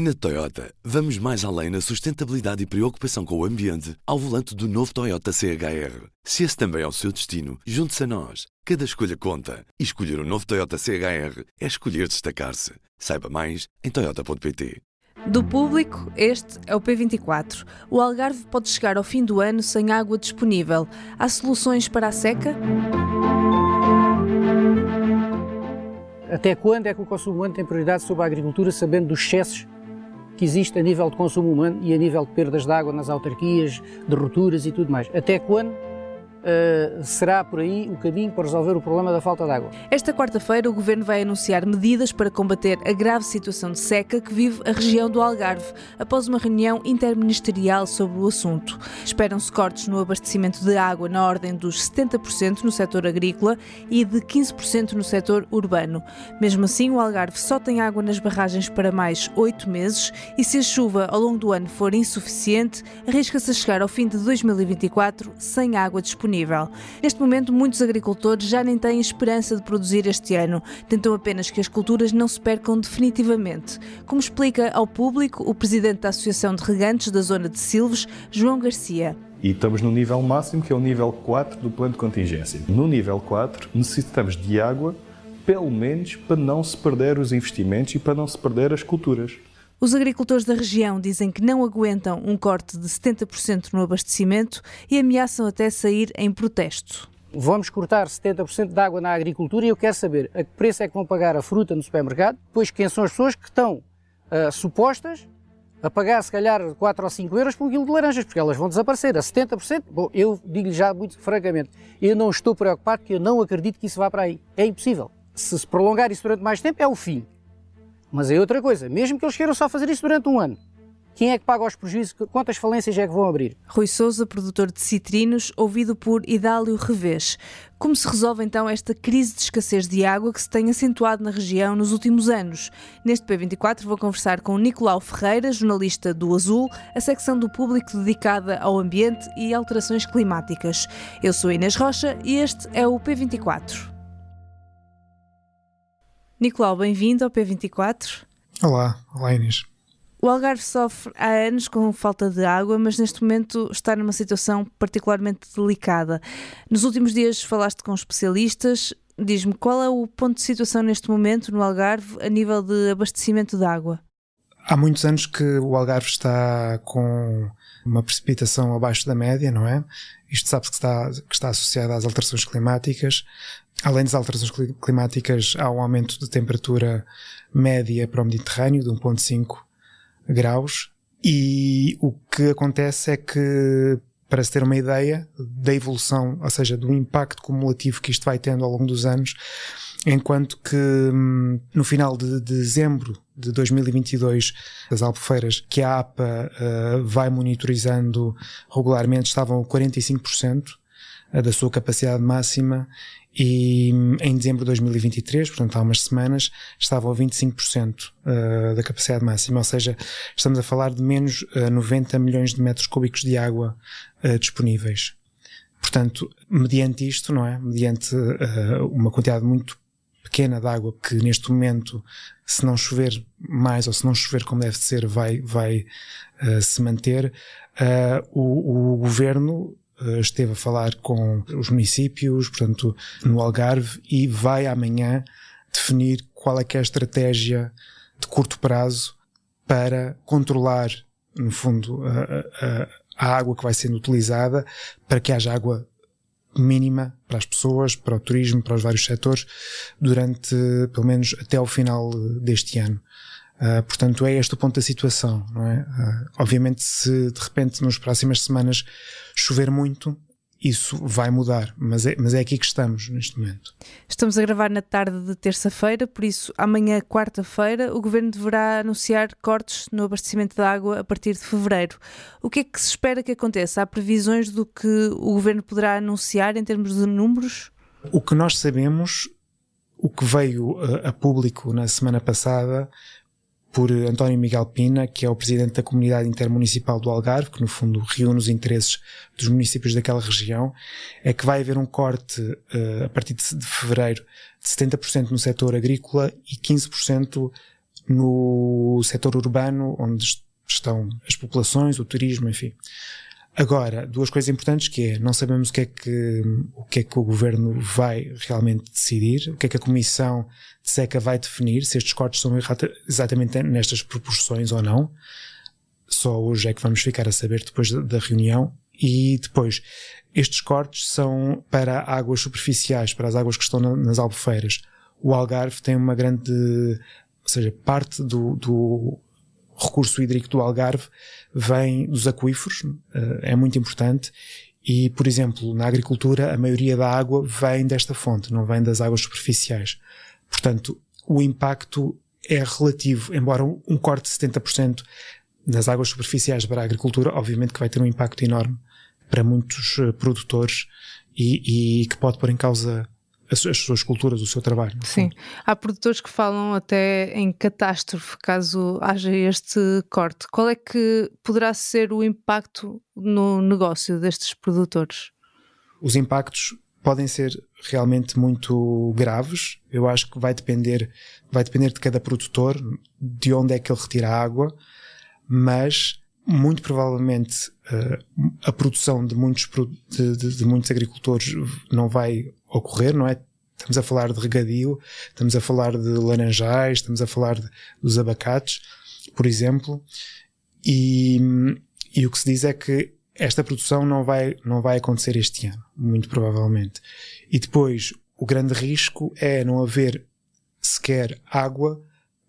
Na Toyota, vamos mais além na sustentabilidade e preocupação com o ambiente ao volante do novo Toyota CHR. Se esse também é o seu destino, junte-se a nós. Cada escolha conta. E escolher o um novo Toyota CHR é escolher destacar-se. Saiba mais em Toyota.pt. Do público, este é o P24. O Algarve pode chegar ao fim do ano sem água disponível. Há soluções para a seca? Até quando é que o consumo humano tem prioridade sobre a agricultura, sabendo dos excessos que existe a nível de consumo humano e a nível de perdas de água nas autarquias, de rupturas e tudo mais. Até quando uh, será por aí o caminho para resolver o problema da falta de água. Esta quarta-feira, o Governo vai anunciar medidas para combater a grave situação de seca que vive a região do Algarve, após uma reunião interministerial sobre o assunto. Esperam-se cortes no abastecimento de água na ordem dos 70% no setor agrícola e de 15% no setor urbano. Mesmo assim, o Algarve só tem água nas barragens para mais oito meses e se a chuva ao longo do ano for insuficiente, arrisca-se a chegar ao fim de 2024 sem água disponível disponível. Neste momento, muitos agricultores já nem têm esperança de produzir este ano. Tentam apenas que as culturas não se percam definitivamente. Como explica ao público o presidente da Associação de Regantes da Zona de Silves, João Garcia. E estamos no nível máximo, que é o nível 4 do plano de contingência. No nível 4, necessitamos de água, pelo menos para não se perder os investimentos e para não se perder as culturas. Os agricultores da região dizem que não aguentam um corte de 70% no abastecimento e ameaçam até sair em protesto. Vamos cortar 70% de água na agricultura e eu quero saber a que preço é que vão pagar a fruta no supermercado, pois quem são as pessoas que estão uh, supostas a pagar se calhar 4 ou 5 euros por um quilo de laranjas, porque elas vão desaparecer a 70%. Bom, eu digo-lhe já muito francamente, eu não estou preocupado, porque eu não acredito que isso vá para aí. É impossível. Se se prolongar isso durante mais tempo, é o fim. Mas é outra coisa, mesmo que eles queiram só fazer isso durante um ano, quem é que paga os prejuízos? Quantas falências é que vão abrir? Rui Souza, produtor de citrinos, ouvido por Idálio Revés. Como se resolve então esta crise de escassez de água que se tem acentuado na região nos últimos anos? Neste P24 vou conversar com Nicolau Ferreira, jornalista do Azul, a secção do público dedicada ao ambiente e alterações climáticas. Eu sou Inês Rocha e este é o P24. Nicolau, bem-vindo ao P24. Olá, olá Inês. O Algarve sofre há anos com falta de água, mas neste momento está numa situação particularmente delicada. Nos últimos dias falaste com especialistas. Diz-me qual é o ponto de situação neste momento no Algarve a nível de abastecimento de água? Há muitos anos que o Algarve está com uma precipitação abaixo da média, não é? Isto sabe-se que está, que está associado às alterações climáticas. Além das alterações climáticas, há um aumento de temperatura média para o Mediterrâneo de 1.5 graus. E o que acontece é que, para se ter uma ideia da evolução, ou seja, do impacto cumulativo que isto vai tendo ao longo dos anos, enquanto que hum, no final de dezembro de 2022, as albufeiras que a APA uh, vai monitorizando regularmente estavam a 45% da sua capacidade máxima e em dezembro de 2023, portanto há umas semanas, estavam a 25% uh, da capacidade máxima, ou seja, estamos a falar de menos uh, 90 milhões de metros cúbicos de água uh, disponíveis. Portanto, mediante isto, não é? Mediante uma quantidade muito pequena de água que neste momento, se não chover mais ou se não chover como deve ser, vai, vai se manter, o, o governo eh, esteve a falar com os municípios, portanto, no Algarve, e vai amanhã definir qual é que é a estratégia de curto prazo para controlar, no fundo, a, a, a água que vai sendo utilizada para que haja água mínima para as pessoas, para o turismo, para os vários setores, durante, pelo menos, até ao final deste ano. Uh, portanto, é este o ponto da situação, não é? Uh, obviamente, se de repente nas próximas semanas chover muito, isso vai mudar, mas é, mas é aqui que estamos neste momento. Estamos a gravar na tarde de terça-feira, por isso amanhã, quarta-feira, o Governo deverá anunciar cortes no abastecimento de água a partir de fevereiro. O que é que se espera que aconteça? Há previsões do que o Governo poderá anunciar em termos de números? O que nós sabemos, o que veio a, a público na semana passada, por António Miguel Pina, que é o presidente da comunidade intermunicipal do Algarve, que no fundo reúne os interesses dos municípios daquela região, é que vai haver um corte uh, a partir de, de fevereiro de 70% no setor agrícola e 15% no setor urbano, onde estão as populações, o turismo, enfim. Agora, duas coisas importantes que é, não sabemos o que é que, o que é que o governo vai realmente decidir, o que é que a comissão de seca vai definir, se estes cortes são exatamente nestas proporções ou não. Só hoje é que vamos ficar a saber depois da reunião. E depois, estes cortes são para águas superficiais, para as águas que estão nas albufeiras. O Algarve tem uma grande, ou seja, parte do, do recurso hídrico do Algarve vem dos aquíferos, eh, é muito importante. E, por exemplo, na agricultura, a maioria da água vem desta fonte, não vem das águas superficiais. Portanto, o impacto é relativo, embora um corte de 70% nas águas superficiais para a agricultura, obviamente que vai ter um impacto enorme para muitos eh, produtores e, e que pode pôr em causa as, as, suas culturas, o seu trabalho. Sim. Há produtores que falam até em catástrofe caso haja este corte. Qual é que poderá ser o impacto no negócio destes produtores? Os impactos podem ser realmente muito graves. Eu acho que vai depender, vai depender de cada produtor, de onde é que ele retira a água, mas muito provavelmente uh, a produção de muitos, de, de, de, muitos agricultores não vai ocorrer, não é? Estamos a falar de regadio, estamos a falar de laranjais, estamos a falar de, dos abacates, por exemplo, e, e o que se diz é que esta produção não vai, não vai acontecer este ano, muito provavelmente. E depois, o grande risco é não haver sequer água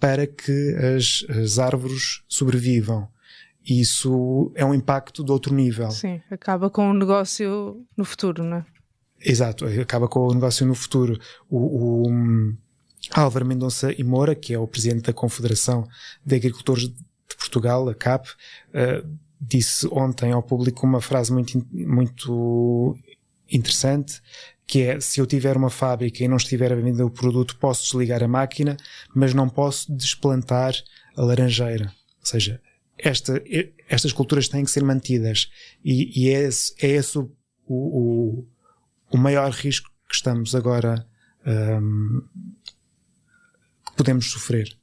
para que as, as árvores sobrevivam. Isso é um impacto de outro nível. Sim, acaba com o negócio no futuro, não é? Exato, acaba com o negócio no futuro. O, o Álvaro Mendonça e Moura, que é o presidente da Confederação de Agricultores de Portugal, a CAP, uh, disse ontem ao público uma frase muito, muito interessante, que é, se eu tiver uma fábrica e não estiver a vender o produto, posso desligar a máquina, mas não posso desplantar a laranjeira. Ou seja, esta, estas culturas têm que ser mantidas e, e é esse, é esse o, o, o maior risco que estamos agora um, que podemos sofrer.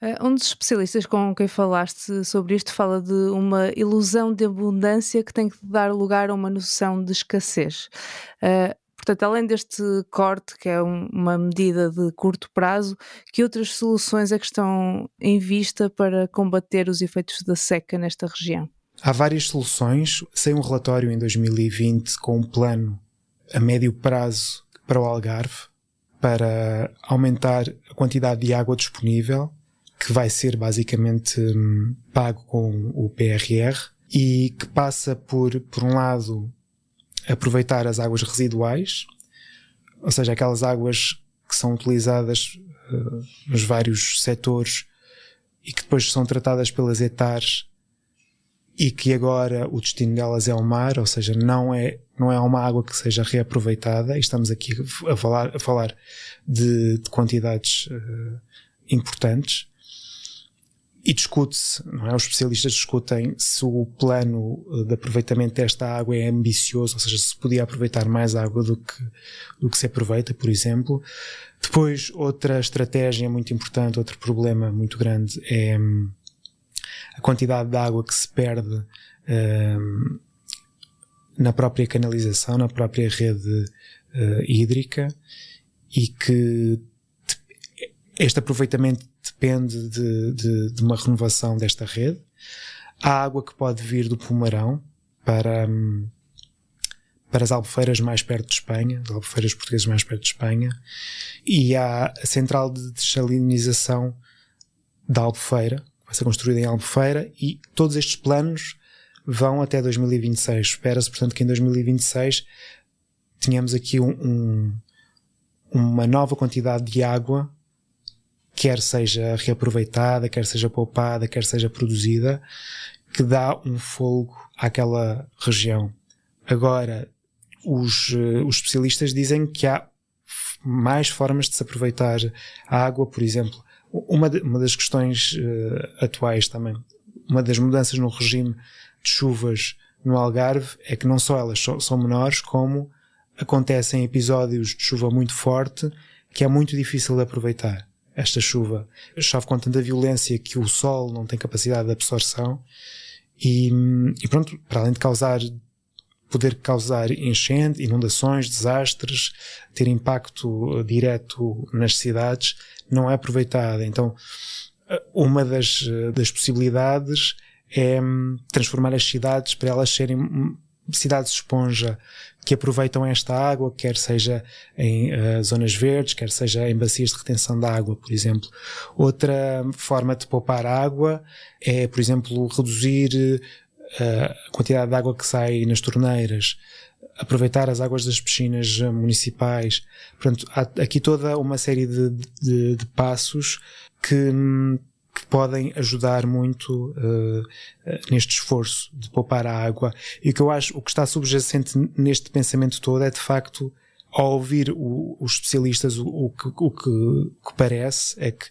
Eh, um dos especialistas com quem falaste sobre isto fala de uma ilusão de abundância que tem que dar lugar a uma noção de escassez. Uh, portanto, além deste corte, que é um, uma medida de curto prazo, que outras soluções é que estão em vista para combater os efeitos da seca nesta região? Há várias soluções. Saiu um relatório em 2020 com um plano a médio prazo para o Algarve para aumentar a quantidade de água disponível, que vai ser basicamente hum, pago com o PRR e que passa por, por um lado, aproveitar as águas residuais, ou seja, aquelas águas que são utilizadas uh, nos vários setores e que depois são tratadas pelas etares e que agora o destino delas é o mar, ou seja, não é, não é uma água que seja reaproveitada, e estamos aqui a falar, a falar de, de quantidades uh, importantes. E discute-se, não é? Os especialistas discutem se o plano de aproveitamento desta água é ambicioso, ou seja, se podia aproveitar mais água do que, do que se aproveita, por exemplo. Depois, outra estratégia muito importante, outro problema muito grande é hum, a quantidade de água que se perde uh, na própria canalização, na própria rede uh, hídrica e que este aproveitamento depende de, de, de, uma renovação desta rede. Há água que pode vir do Pomarão para, um, para as albufeiras mais perto de Espanha, as albufeiras portuguesas mais perto de Espanha, e há a central de desalinização da albufeira, vai ser construída em Albufeira e todos estes planos vão até 2026. Espera-se, portanto, que em 2026 tenhamos aqui um, um, uma nova quantidade de água, quer seja reaproveitada, quer seja poupada, quer seja produzida, que dá um fogo àquela região. Agora, os, eh, os especialistas dizem que há mais formas de se aproveitar a água, por exemplo, uma, de, uma das questões uh, atuais também, uma das mudanças no regime de chuvas no Algarve é que não só elas so, são menores, como acontecem episódios de chuva muito forte que é muito difícil de aproveitar. Esta chuva. Chove com tanta violência que o sol não tem capacidade de absorção e, e pronto, para além de causar poder causar enchente, inundações, desastres, ter impacto direto nas cidades, não é aproveitada. Então, uma das, das possibilidades é hum, transformar as cidades para elas serem hum, cidades esponja que aproveitam esta água, quer seja em uh, zonas verdes, quer seja em bacias de retenção de água, por exemplo. Outra forma de poupar água é, por exemplo, reduzir uh, a quantidade de água que sai nas torneiras, aproveitar as águas das piscinas municipais. Portanto, há aqui toda uma série de, de, de passos que, hum, que podem ajudar muito uh, neste esforço de poupar a água. E o que eu acho, o que está subjacente neste pensamento todo é de facto, ao ouvir o, os especialistas, o, o, que, o que, que, parece é que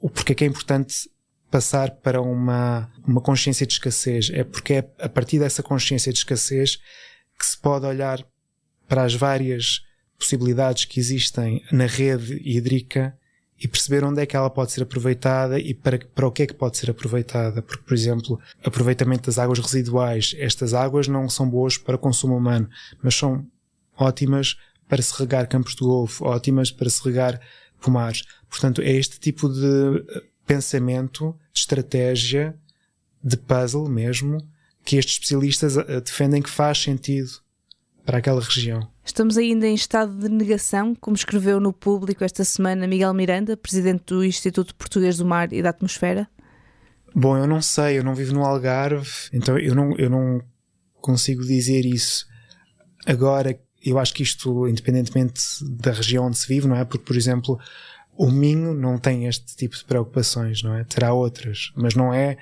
o porquê é que é importante passar para uma, uma consciência de escassez. É porque é a partir dessa consciência de escassez que se pode olhar para as várias possibilidades que existem na rede hídrica e perceber onde é que ela pode ser aproveitada e para, para o que é que pode ser aproveitada. Porque, por exemplo, aproveitamento das águas residuais. Estas águas não são boas para consumo humano, mas são ótimas para se regar campos de golfo, ótimas para se regar pomares. Portanto, é este tipo de eh, pensamento, de estratégia, de puzzle mesmo, que estes especialistas eh, defendem que faz sentido para aquela região. Estamos ainda em estado de negação, como escreveu no público esta semana Miguel Miranda, presidente do Instituto Português do Mar e da Atmosfera? Bom, eu não sei, eu não vivo no Algarve, então eu não, eu não consigo dizer isso. Agora, eu acho que isto, independentemente da região onde se vive, não é? Porque, por exemplo, o Minho não tem este tipo de preocupações, não é? Terá outras, mas não é.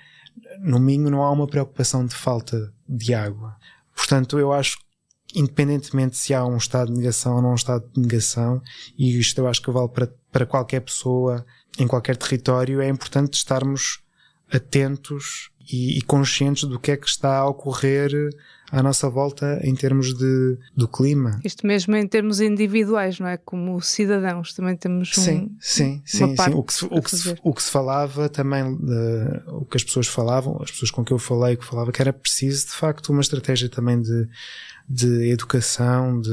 No Minho não há uma preocupação de falta de água. Portanto, eu acho independentemente se há um estado de negação ou não um estado de negação, e isto eu acho que vale para, para qualquer pessoa em qualquer território, é importante estarmos atentos e, e, conscientes do que é que está a ocorrer à nossa volta em termos de, do clima. Isto mesmo em termos individuais, não é? Como cidadãos também temos um, sim, sim, sim, sim. O que se, o que se, o que se falava também, de, o que as pessoas falavam, as pessoas com que eu falei, que falava que era preciso de facto uma estratégia também de de educação, de,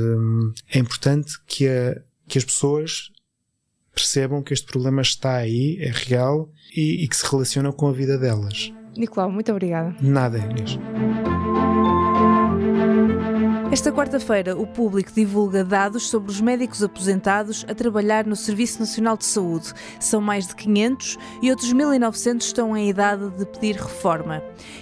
é importante que, a, que as pessoas percebam que este problema está aí, é real e, e que se relaciona com a vida delas. Nicolau, muito obrigada. Nada, Inês. Esta quarta-feira, o público divulga dados sobre os médicos aposentados a trabalhar no Serviço Nacional de Saúde. São mais de 500 e outros 1.900 estão em idade de pedir reforma.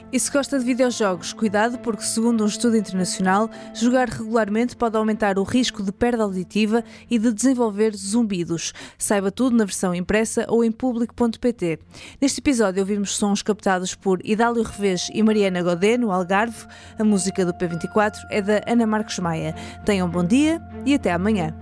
E se gosta de videojogos, cuidado porque, segundo um estudo internacional, jogar regularmente pode aumentar o risco de perda auditiva e de desenvolver zumbidos. Saiba tudo na versão impressa ou em público.pt. Neste episódio ouvimos sons captados por Idálio Revés e Mariana Godé, no Algarve. A música do P24 é da Ana Marcos Maia. Tenham um bom dia e até amanhã.